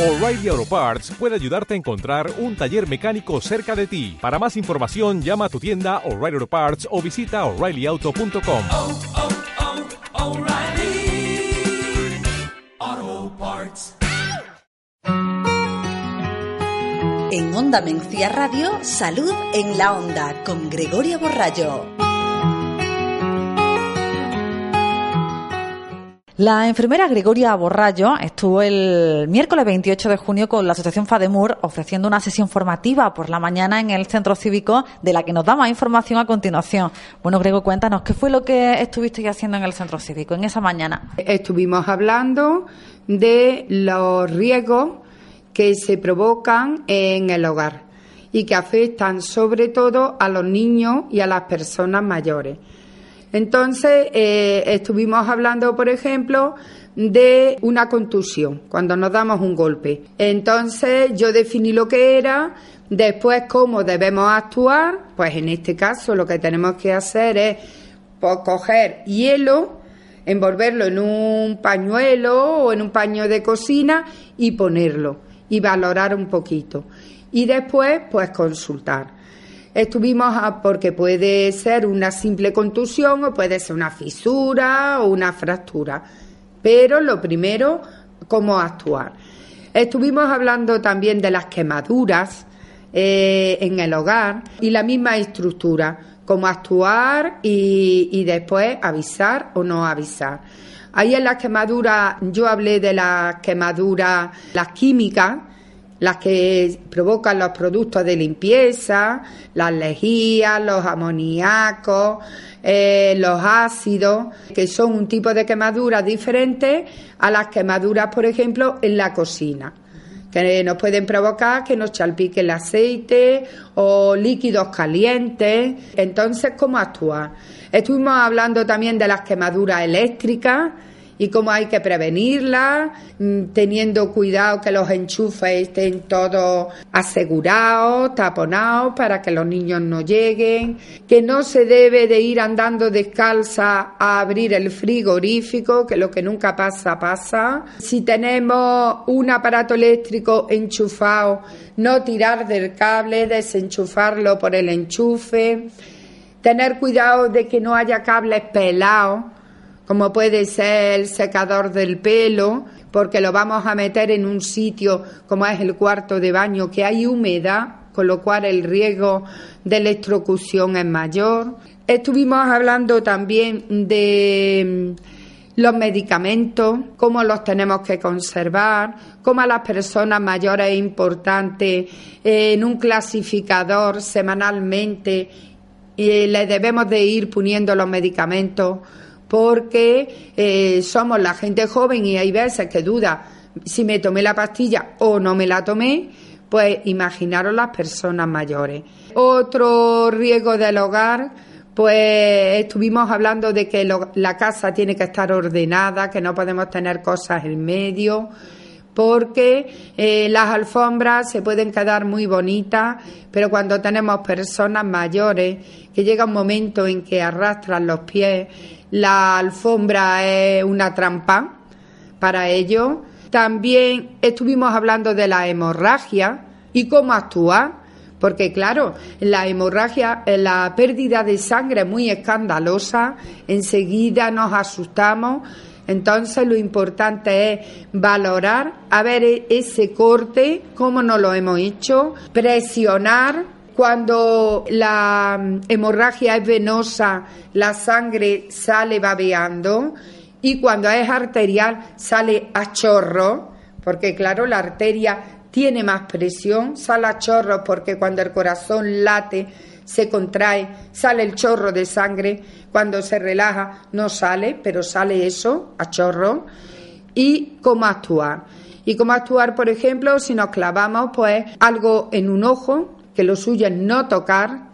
O'Reilly Auto Parts puede ayudarte a encontrar un taller mecánico cerca de ti. Para más información, llama a tu tienda O'Reilly Auto Parts o visita oreillyauto.com. oh, oh, Parts. En Onda Mencía Radio, Salud en la Onda con Gregoria Borrallo. La enfermera Gregoria Borrallo estuvo el miércoles 28 de junio con la Asociación Fademur ofreciendo una sesión formativa por la mañana en el centro cívico de la que nos da más información a continuación. Bueno, Grego, cuéntanos, ¿qué fue lo que estuvisteis haciendo en el centro cívico en esa mañana? Estuvimos hablando de los riesgos que se provocan en el hogar y que afectan sobre todo a los niños y a las personas mayores. Entonces, eh, estuvimos hablando, por ejemplo, de una contusión, cuando nos damos un golpe. Entonces, yo definí lo que era, después cómo debemos actuar, pues en este caso lo que tenemos que hacer es pues, coger hielo, envolverlo en un pañuelo o en un paño de cocina y ponerlo y valorar un poquito. Y después, pues consultar. Estuvimos a, porque puede ser una simple contusión o puede ser una fisura o una fractura. Pero lo primero, cómo actuar. Estuvimos hablando también de las quemaduras eh, en el hogar y la misma estructura, cómo actuar y, y después avisar o no avisar. Ahí en las quemaduras, yo hablé de las quemaduras, las químicas, las que provocan los productos de limpieza, las lejías, los amoníacos, eh, los ácidos, que son un tipo de quemaduras diferentes a las quemaduras, por ejemplo, en la cocina que nos pueden provocar que nos chalpique el aceite o líquidos calientes. Entonces, ¿cómo actuar? Estuvimos hablando también de las quemaduras eléctricas y cómo hay que prevenirlas, mm, teniendo cuidado que los enchufes estén todos asegurados, taponados para que los niños no lleguen, que no se debe de ir andando descalza a abrir el frigorífico, que lo que nunca pasa pasa. Si tenemos un aparato eléctrico enchufado, no tirar del cable, desenchufarlo por el enchufe, tener cuidado de que no haya cables pelados como puede ser el secador del pelo, porque lo vamos a meter en un sitio como es el cuarto de baño que hay humedad, con lo cual el riesgo de electrocución es mayor. Estuvimos hablando también de mm, los medicamentos, cómo los tenemos que conservar, cómo a las personas mayores es importante eh, en un clasificador semanalmente y le debemos de ir poniendo los medicamentos porque eh, somos la gente joven y hay veces que duda si me tomé la pastilla o no me la tomé, pues imaginaros las personas mayores. Otro riesgo del hogar, pues estuvimos hablando de que lo, la casa tiene que estar ordenada, que no podemos tener cosas en medio, porque eh, las alfombras se pueden quedar muy bonitas, pero cuando tenemos personas mayores, que llega un momento en que arrastran los pies, la alfombra es una trampa para ellos. También estuvimos hablando de la hemorragia y cómo actuar, porque claro, la hemorragia, la pérdida de sangre es muy escandalosa, enseguida nos asustamos, entonces lo importante es valorar, a ver ese corte, cómo nos lo hemos hecho, presionar cuando la hemorragia es venosa, la sangre sale babeando y cuando es arterial sale a chorro, porque claro, la arteria tiene más presión, sale a chorro porque cuando el corazón late, se contrae, sale el chorro de sangre, cuando se relaja no sale, pero sale eso, a chorro. Y cómo actuar. Y cómo actuar, por ejemplo, si nos clavamos pues algo en un ojo, que lo suyo es no tocar,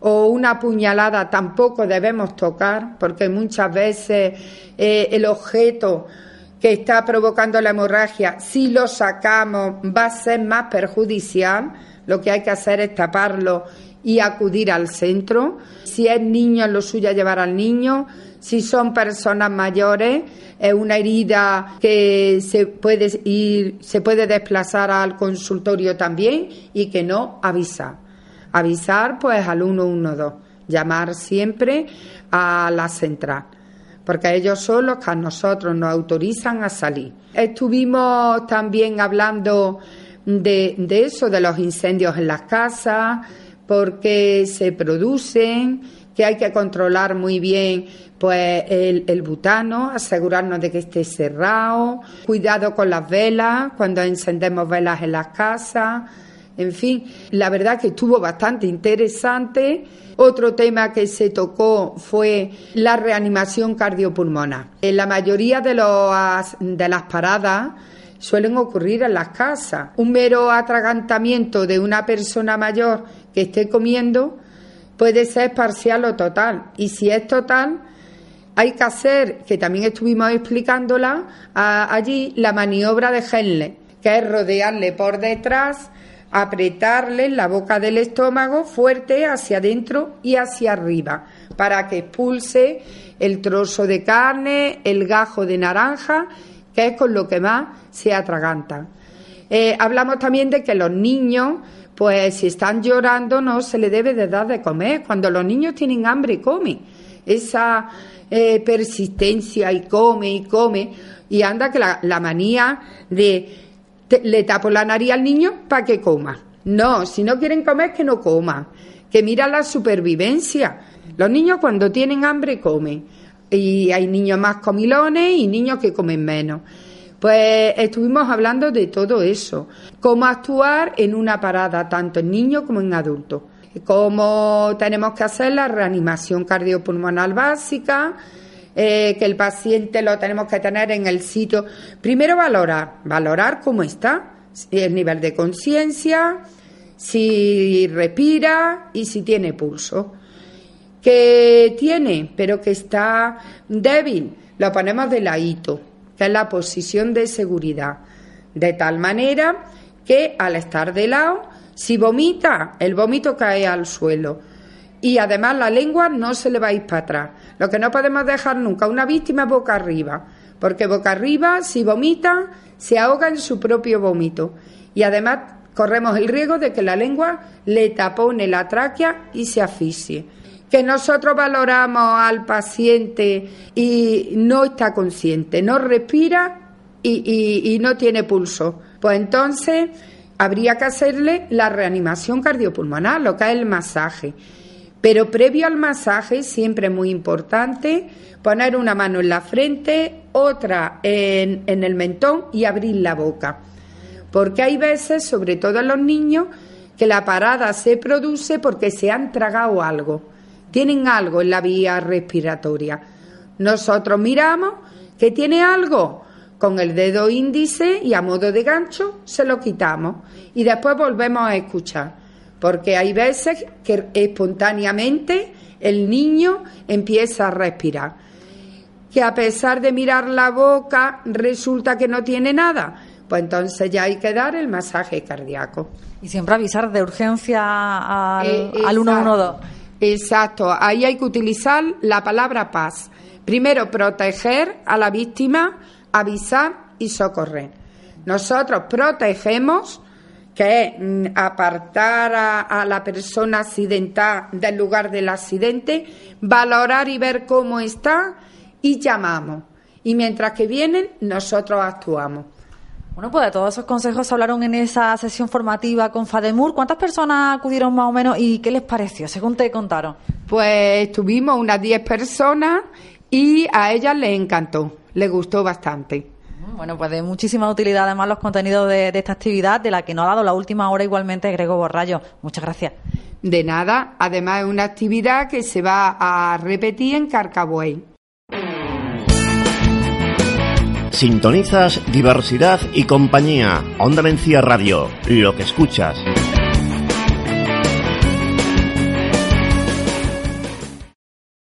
o una puñalada tampoco debemos tocar, porque muchas veces eh, el objeto que está provocando la hemorragia, si lo sacamos, va a ser más perjudicial. Lo que hay que hacer es taparlo y acudir al centro. Si es niño, lo suyo es llevar al niño. Si son personas mayores, es una herida que se puede ir, se puede desplazar al consultorio también y que no avisar. Avisar pues al 112, llamar siempre a la central, porque ellos son los que a nosotros nos autorizan a salir. Estuvimos también hablando de, de eso, de los incendios en las casas, porque se producen, que hay que controlar muy bien pues el, butano, asegurarnos de que esté cerrado, cuidado con las velas, cuando encendemos velas en las casas, en fin, la verdad que estuvo bastante interesante. Otro tema que se tocó fue la reanimación cardiopulmonar. En la mayoría de, los, de las paradas suelen ocurrir en las casas. Un mero atragantamiento de una persona mayor que esté comiendo puede ser parcial o total. Y si es total, hay que hacer, que también estuvimos explicándola allí, la maniobra de Henle, que es rodearle por detrás, apretarle la boca del estómago fuerte hacia adentro y hacia arriba, para que expulse el trozo de carne, el gajo de naranja, que es con lo que más se atragantan. Eh, hablamos también de que los niños pues si están llorando no se le debe de dar de comer. Cuando los niños tienen hambre, comen. Esa eh, persistencia y come y come. Y anda que la, manía de le tapo la nariz al niño para que coma. No, si no quieren comer, que no coman. Que mira la supervivencia. Los niños cuando tienen hambre comen. Y hay niños más comilones y niños que comen menos. Pues estuvimos hablando de todo eso, cómo actuar en una parada, tanto en niños como en adultos, cómo tenemos que hacer la reanimación cardiopulmonar básica, eh, que el paciente lo tenemos que tener en el sitio. Primero valorar, valorar cómo está, el nivel de conciencia, si respira y si tiene pulso. Que tiene, pero que está débil, lo ponemos de ladito que es la posición de seguridad, de tal manera que al estar de lado, si vomita, el vómito cae al suelo. Y además la lengua no se le va a ir para atrás. Lo que no podemos dejar nunca una víctima es boca arriba, porque boca arriba, si vomita, se ahoga en su propio vómito. Y además corremos el riesgo de que la lengua le tapone la tráquea y se asfixie que nosotros valoramos al paciente y no está consciente, no respira y, no tiene pulso, pues entonces habría que hacerle la reanimación cardiopulmonar, lo que es el masaje. Pero previo al masaje, siempre muy importante poner una mano en la frente, otra en, en el mentón y abrir la boca. Porque hay veces, sobre todo en los niños, que la parada se produce porque se han tragado algo tienen algo en la vía respiratoria. Nosotros miramos que tiene algo. Con el dedo índice y a modo de gancho se lo quitamos y después volvemos a escuchar. Porque hay veces que espontáneamente el niño empieza a respirar. Que a pesar de mirar la boca resulta que no tiene nada. Pues entonces ya hay que dar el masaje cardíaco. Y siempre avisar de urgencia al, eh, al 112. Exacto, ahí hay que utilizar la palabra paz. Primero, proteger a la víctima, avisar y socorrer. Nosotros protegemos, que es mm, apartar a, la persona accidentada del lugar del accidente, valorar y ver cómo está y llamamos. Y mientras que vienen, nosotros actuamos. Bueno, pues de todos esos consejos hablaron en esa sesión formativa con Fademur. ¿Cuántas personas acudieron más o menos y qué les pareció, según te contaron? Pues tuvimos unas 10 personas y a ellas les encantó, les gustó bastante. Bueno, pues de muchísima utilidad además los contenidos de, esta actividad, de la que nos ha dado la última hora igualmente Grego Borrallo. Muchas gracias. De nada, además es una actividad que se va a repetir en Carcabuey. Sintonizas diversidad y compañía. Onda Mencía Radio. Lo que escuchas.